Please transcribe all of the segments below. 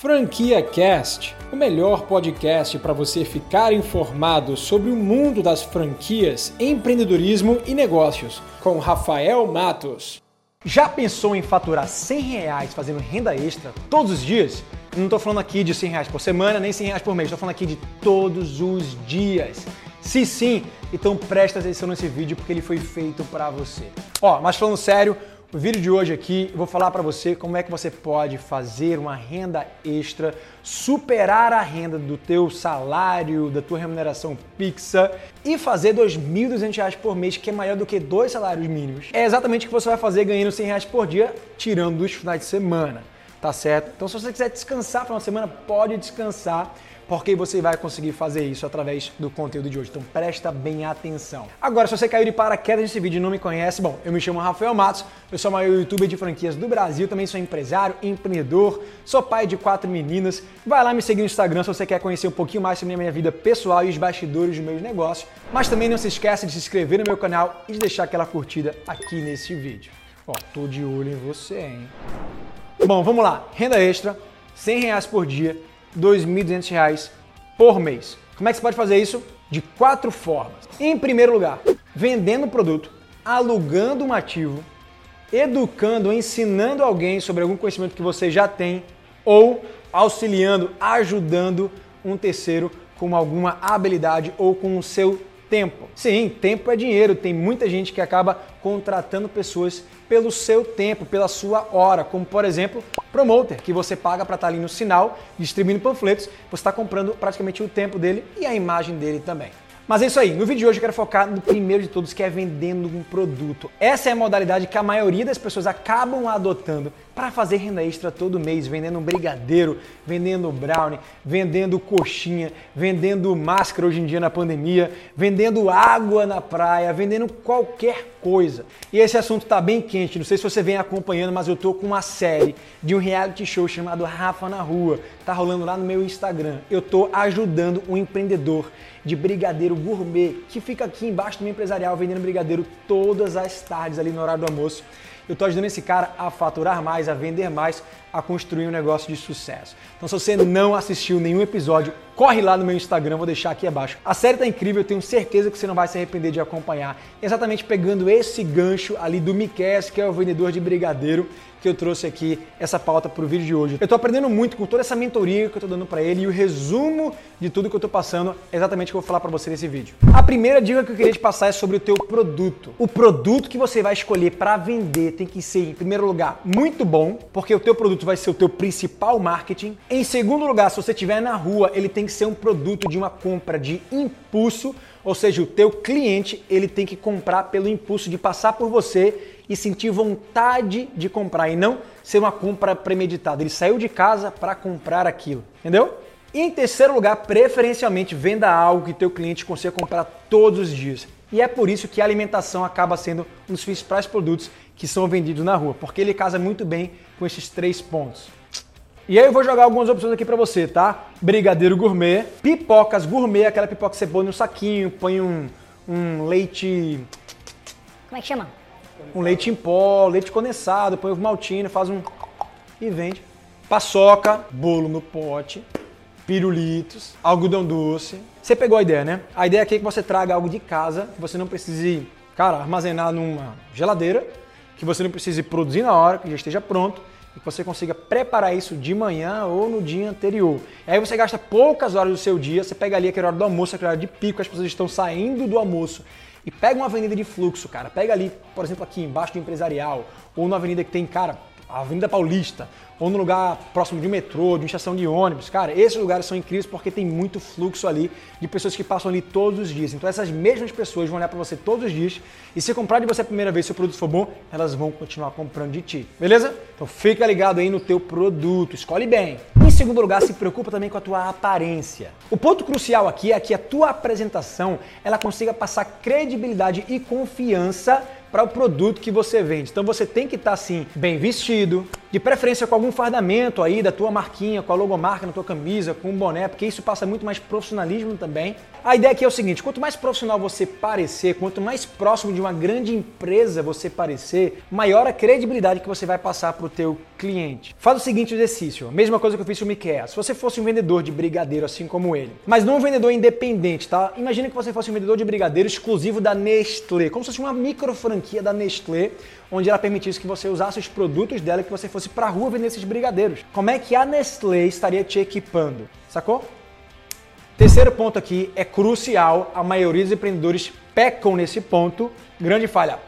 Franquia Cast, o melhor podcast para você ficar informado sobre o mundo das franquias, empreendedorismo e negócios, com Rafael Matos. Já pensou em faturar 100 reais fazendo renda extra todos os dias? não estou falando aqui de 100 reais por semana, nem 100 reais por mês, estou falando aqui de todos os dias. Se sim, então presta atenção nesse vídeo porque ele foi feito para você. Ó, mas falando sério, no vídeo de hoje aqui, eu vou falar para você como é que você pode fazer uma renda extra, superar a renda do teu salário, da tua remuneração fixa e fazer R$ 2.200 por mês, que é maior do que dois salários mínimos. É exatamente o que você vai fazer ganhando R$ reais por dia, tirando dos finais de semana, tá certo? Então se você quiser descansar para uma semana, pode descansar porque você vai conseguir fazer isso através do conteúdo de hoje. Então presta bem atenção. Agora, se você caiu de paraquedas nesse vídeo e não me conhece, bom, eu me chamo Rafael Matos, eu sou o maior youtuber de franquias do Brasil, também sou empresário, empreendedor, sou pai de quatro meninas. Vai lá me seguir no Instagram se você quer conhecer um pouquinho mais sobre a minha vida pessoal e os bastidores dos meus negócios. Mas também não se esqueça de se inscrever no meu canal e de deixar aquela curtida aqui nesse vídeo. Ó, tô de olho em você, hein? Bom, vamos lá. Renda extra, 100 reais por dia, R$ 2.200 por mês. Como é que você pode fazer isso? De quatro formas. Em primeiro lugar, vendendo um produto, alugando um ativo, educando, ensinando alguém sobre algum conhecimento que você já tem ou auxiliando, ajudando um terceiro com alguma habilidade ou com o seu tempo. Sim, tempo é dinheiro. Tem muita gente que acaba contratando pessoas pelo seu tempo, pela sua hora, como por exemplo, promoter, que você paga para estar tá ali no sinal, distribuindo panfletos, você está comprando praticamente o tempo dele e a imagem dele também. Mas é isso aí. No vídeo de hoje eu quero focar no primeiro de todos, que é vendendo um produto. Essa é a modalidade que a maioria das pessoas acabam adotando para fazer renda extra todo mês, vendendo um brigadeiro, vendendo brownie, vendendo coxinha, vendendo máscara hoje em dia na pandemia, vendendo água na praia, vendendo qualquer coisa. E esse assunto está bem quente, não sei se você vem acompanhando, mas eu tô com uma série de um reality show chamado Rafa na Rua. Tá rolando lá no meu Instagram. Eu tô ajudando um empreendedor de brigadeiro gourmet que fica aqui embaixo do meu empresarial vendendo brigadeiro todas as tardes ali no horário do almoço. Eu estou ajudando esse cara a faturar mais, a vender mais, a construir um negócio de sucesso. Então, se você não assistiu nenhum episódio, corre lá no meu Instagram, vou deixar aqui abaixo. A série tá incrível, eu tenho certeza que você não vai se arrepender de acompanhar. Exatamente pegando esse gancho ali do Miquel, que é o vendedor de brigadeiro que eu trouxe aqui essa pauta para o vídeo de hoje. Eu estou aprendendo muito com toda essa mentoria que eu estou dando para ele e o resumo de tudo que eu estou passando é exatamente o que eu vou falar para você nesse vídeo. A primeira dica que eu queria te passar é sobre o teu produto. O produto que você vai escolher para vender tem que ser, em primeiro lugar, muito bom, porque o teu produto vai ser o teu principal marketing. Em segundo lugar, se você estiver na rua, ele tem que ser um produto de uma compra de impulso, ou seja, o teu cliente ele tem que comprar pelo impulso de passar por você e sentir vontade de comprar e não ser uma compra premeditada. Ele saiu de casa para comprar aquilo, entendeu? E em terceiro lugar, preferencialmente venda algo que teu cliente consiga comprar todos os dias. E é por isso que a alimentação acaba sendo um dos principais produtos que são vendidos na rua, porque ele casa muito bem com esses três pontos. E aí eu vou jogar algumas opções aqui para você, tá? Brigadeiro gourmet, pipocas gourmet, aquela pipoca que você põe no saquinho, põe um, um leite... Como é que chama? um leite em pó, leite condensado, põe o maltine, faz um e vende. Paçoca, bolo no pote, pirulitos, algodão doce. Você pegou a ideia, né? A ideia aqui é que você traga algo de casa, que você não precise, cara, armazenar numa geladeira, que você não precise produzir na hora, que já esteja pronto e que você consiga preparar isso de manhã ou no dia anterior. E aí você gasta poucas horas do seu dia, você pega ali aquela hora do almoço, aquela hora de pico, as pessoas estão saindo do almoço e pega uma avenida de fluxo, cara. Pega ali, por exemplo, aqui embaixo do empresarial, ou numa avenida que tem, cara, Avenida Paulista, ou no lugar próximo de um metrô, de uma estação de ônibus. Cara, esses lugares são incríveis porque tem muito fluxo ali de pessoas que passam ali todos os dias. Então essas mesmas pessoas vão olhar para você todos os dias e se comprar de você a primeira vez, se o produto for bom, elas vão continuar comprando de ti. Beleza? Então fica ligado aí no teu produto, escolhe bem. Em segundo lugar, se preocupa também com a tua aparência. O ponto crucial aqui é que a tua apresentação, ela consiga passar credibilidade e confiança para o produto que você vende. Então você tem que estar tá, assim, bem vestido, De preferência com algum fardamento aí da tua marquinha, com a logomarca na tua camisa, com um boné, porque isso passa muito mais profissionalismo também. A ideia aqui é o seguinte, quanto mais profissional você parecer, quanto mais próximo de uma grande empresa você parecer, maior a credibilidade que você vai passar para o teu cliente. Faz o seguinte exercício, mesma coisa que eu fiz com o Miquel. Se você fosse um vendedor de brigadeiro assim como ele, mas não um vendedor independente, tá? Imagina que você fosse um vendedor de brigadeiro exclusivo da Nestlé, como se fosse uma micro franquia da Nestlé, onde ela permitisse que você usasse os produtos dela e que você fosse para a rua vender esses brigadeiros. Como é que a Nestlé estaria te equipando? Sacou? Terceiro ponto aqui é crucial, a maioria dos empreendedores pecam nesse ponto. Grande falha.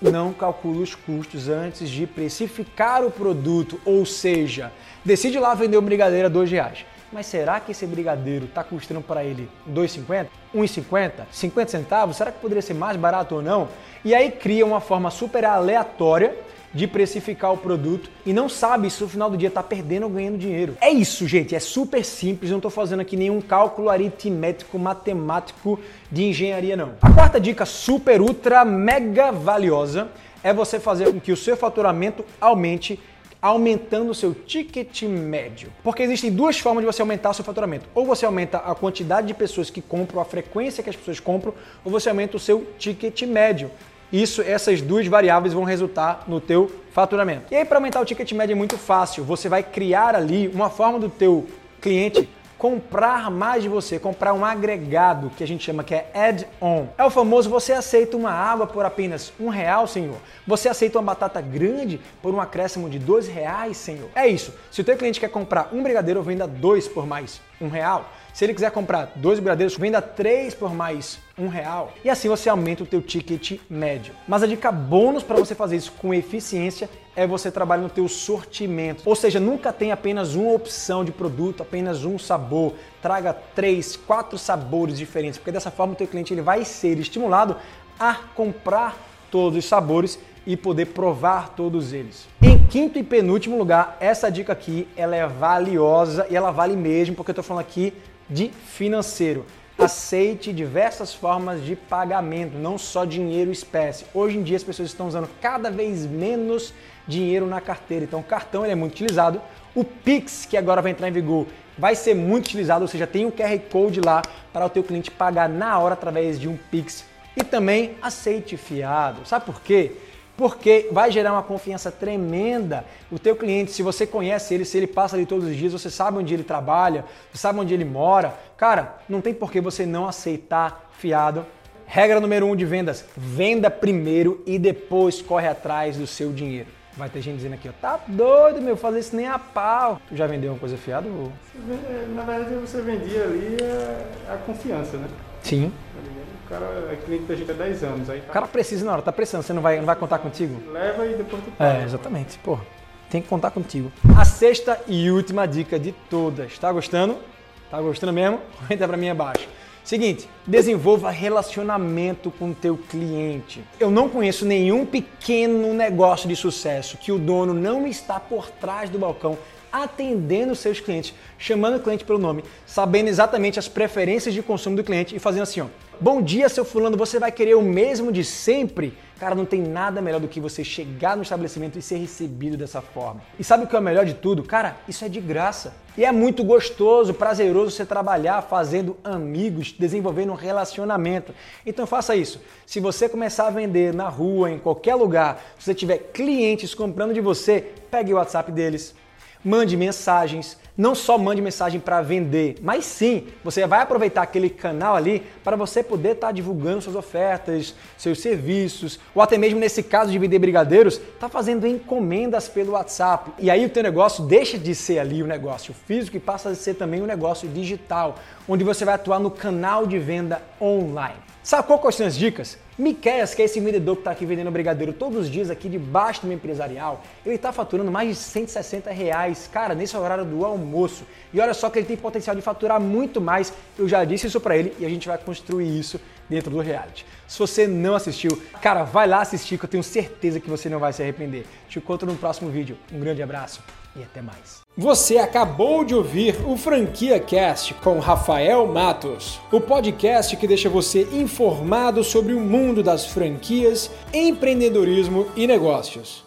Não calcula os custos antes de precificar o produto, ou seja, decide lá vender o brigadeiro a dois reais. Mas será que esse brigadeiro está custando para ele 2,50, 1,50, 50 centavos? Será que poderia ser mais barato ou não? E aí cria uma forma super aleatória de precificar o produto e não sabe se no final do dia está perdendo ou ganhando dinheiro. É isso, gente, é super simples, não estou fazendo aqui nenhum cálculo aritmético, matemático de engenharia não. A quarta dica super, ultra, mega valiosa é você fazer com que o seu faturamento aumente aumentando o seu ticket médio. Porque existem duas formas de você aumentar o seu faturamento. Ou você aumenta a quantidade de pessoas que compram, a frequência que as pessoas compram, ou você aumenta o seu ticket médio. Isso, essas duas variáveis vão resultar no teu faturamento. E aí para aumentar o ticket médio é muito fácil. Você vai criar ali uma forma do teu cliente comprar mais de você, comprar um agregado que a gente chama que é add-on. É o famoso você aceita uma água por apenas um real, senhor. Você aceita uma batata grande por um acréscimo de dois reais, senhor. É isso. Se o teu cliente quer comprar um brigadeiro, venda dois por mais um real. Se ele quiser comprar dois brigadeiros, venda três por mais um real. E assim você aumenta o teu ticket médio. Mas a dica bônus para você fazer isso com eficiência é você trabalhar no teu sortimento. Ou seja, nunca tem apenas uma opção de produto, apenas um sabor. Traga três, quatro sabores diferentes, porque dessa forma o teu cliente ele vai ser estimulado a comprar todos os sabores e poder provar todos eles. Em quinto e penúltimo lugar, essa dica aqui ela é valiosa e ela vale mesmo, porque eu estou falando aqui de financeiro. Aceite diversas formas de pagamento, não só dinheiro espécie. Hoje em dia as pessoas estão usando cada vez menos dinheiro na carteira. Então o cartão é muito utilizado. O Pix, que agora vai entrar em vigor, vai ser muito utilizado, ou seja, tem um QR Code lá para o teu cliente pagar na hora através de um Pix. E também aceite fiado. Sabe por quê? Porque vai gerar uma confiança tremenda. O teu cliente, se você conhece ele, se ele passa ali todos os dias, você sabe onde ele trabalha, você sabe onde ele mora, cara, não tem por que você não aceitar fiado. Regra número um de vendas: venda primeiro e depois corre atrás do seu dinheiro. Vai ter gente dizendo aqui, ó, tá doido, meu, fazer isso nem a pau. Tu já vendeu uma coisa fiada? Ou... Na verdade, você vendia ali a, a confiança, né? Sim. O cara é cliente da gente há 10 anos. Aí tá... O cara precisa na hora, tá precisando, você não vai, não vai contar contigo? Leva e depois tu paga. É, exatamente. Pô, tem que contar contigo. A sexta e última dica de todas. Tá gostando? Tá gostando mesmo? Comenta pra mim abaixo. Seguinte, desenvolva relacionamento com o teu cliente. Eu não conheço nenhum pequeno negócio de sucesso que o dono não está por trás do balcão atendendo seus clientes, chamando o cliente pelo nome, sabendo exatamente as preferências de consumo do cliente e fazendo assim, ó. Bom dia, seu fulano, você vai querer o mesmo de sempre? Cara, não tem nada melhor do que você chegar no estabelecimento e ser recebido dessa forma. E sabe o que é o melhor de tudo? Cara, isso é de graça. E é muito gostoso, prazeroso você trabalhar fazendo amigos, desenvolvendo um relacionamento. Então faça isso. Se você começar a vender na rua, em qualquer lugar, se você tiver clientes comprando de você, pegue o WhatsApp deles, mande mensagens. Não só mande mensagem para vender, mas sim, você vai aproveitar aquele canal ali para você poder estar tá divulgando suas ofertas, seus serviços, ou até mesmo nesse caso de vender brigadeiros, tá fazendo encomendas pelo WhatsApp. E aí o teu negócio deixa de ser ali o negócio físico e passa a ser também um negócio digital, onde você vai atuar no canal de venda online. Sacou quais são as dicas? Miqueias, que é esse vendedor que está aqui vendendo brigadeiro todos os dias aqui debaixo do meu empresarial, ele está faturando mais de 160 reais, cara, nesse horário do almoço. E olha só que ele tem potencial de faturar muito mais. Eu já disse isso para ele e a gente vai construir isso dentro do reality. Se você não assistiu, cara, vai lá assistir que eu tenho certeza que você não vai se arrepender. Te encontro no próximo vídeo. Um grande abraço e até mais. Você acabou de ouvir o Franquia Cast com Rafael Matos, o podcast que deixa você informado sobre o mundo das franquias, empreendedorismo e negócios.